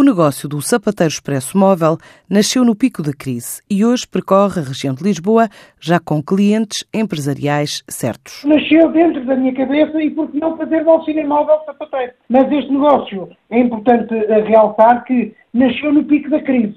O negócio do sapateiro expresso móvel nasceu no pico da crise e hoje percorre a região de Lisboa já com clientes empresariais certos. Nasceu dentro da minha cabeça e por que não fazer do auxílio móvel sapateiro? Mas este negócio, é importante realçar que nasceu no pico da crise.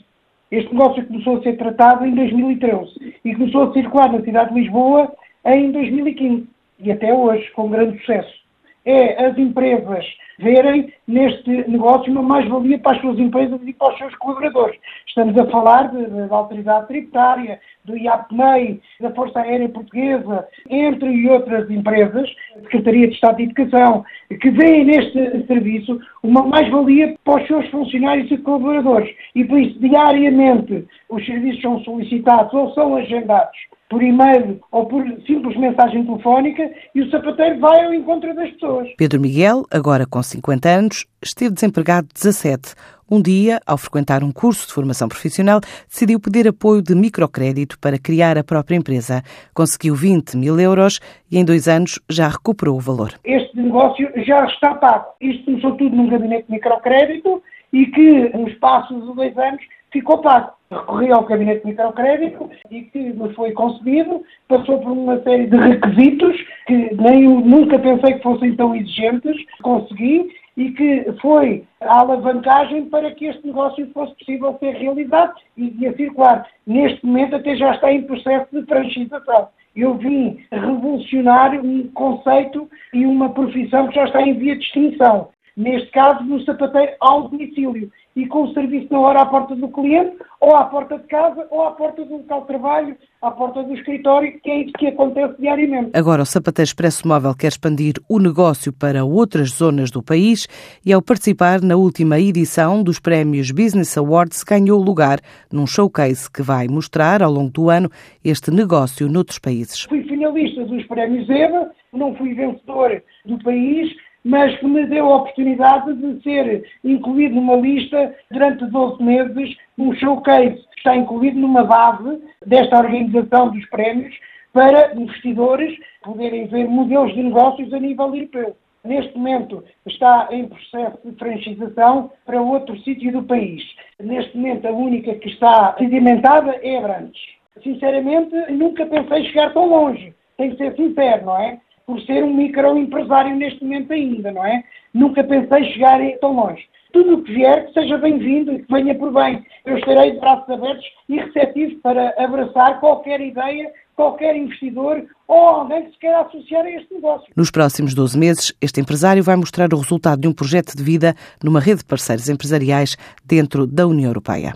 Este negócio começou a ser tratado em 2013 e começou a circular na cidade de Lisboa em 2015 e até hoje, com grande sucesso é as empresas verem neste negócio uma mais-valia para as suas empresas e para os seus colaboradores. Estamos a falar da Autoridade Tributária, do IAPMEI, da Força Aérea Portuguesa, entre outras empresas, Secretaria de Estado de Educação, que veem neste serviço uma mais-valia para os seus funcionários e colaboradores. E por isso, diariamente, os serviços são solicitados ou são agendados por e-mail ou por simples mensagem telefónica e o sapateiro vai ao encontro das pessoas. Pedro Miguel, agora com 50 anos, esteve desempregado 17. Um dia, ao frequentar um curso de formação profissional, decidiu pedir apoio de microcrédito para criar a própria empresa. Conseguiu 20 mil euros e em dois anos já recuperou o valor. Este negócio já está pago. Isto começou tudo num gabinete de microcrédito e que, no espaço de dois anos, ficou pago. Recorri ao gabinete de microcrédito e que me foi concedido, passou por uma série de requisitos que nem nunca pensei que fossem tão exigentes, consegui e que foi a alavancagem para que este negócio fosse possível ser realizado e, e a circular. Neste momento até já está em processo de franchização. Eu vim revolucionar um conceito e uma profissão que já está em via de extinção. Neste caso, no sapateiro ao domicílio e com o serviço na hora à porta do cliente, ou à porta de casa, ou à porta do local de trabalho, à porta do escritório, que é isso que acontece diariamente. Agora, o Sapateiro Expresso Móvel quer expandir o negócio para outras zonas do país e, ao participar na última edição dos Prémios Business Awards, ganhou lugar num showcase que vai mostrar, ao longo do ano, este negócio noutros países. Fui finalista dos Prémios EVA, não fui vencedor do país, mas que me deu a oportunidade de ser incluído numa lista durante 12 meses, um showcase que está incluído numa base desta organização dos prémios para investidores poderem ver modelos de negócios a nível europeu. Neste momento está em processo de franchização para outro sítio do país. Neste momento a única que está sedimentada é Abrantes. Sinceramente, nunca pensei chegar tão longe. Tem que ser sincero, não é? Por ser um microempresário neste momento ainda, não é? Nunca pensei chegar tão longe. Tudo o que vier, que seja bem-vindo e que venha por bem. Eu estarei de braços abertos e receptivos para abraçar qualquer ideia, qualquer investidor ou alguém que se queira associar a este negócio. Nos próximos 12 meses, este empresário vai mostrar o resultado de um projeto de vida numa rede de parceiros empresariais dentro da União Europeia.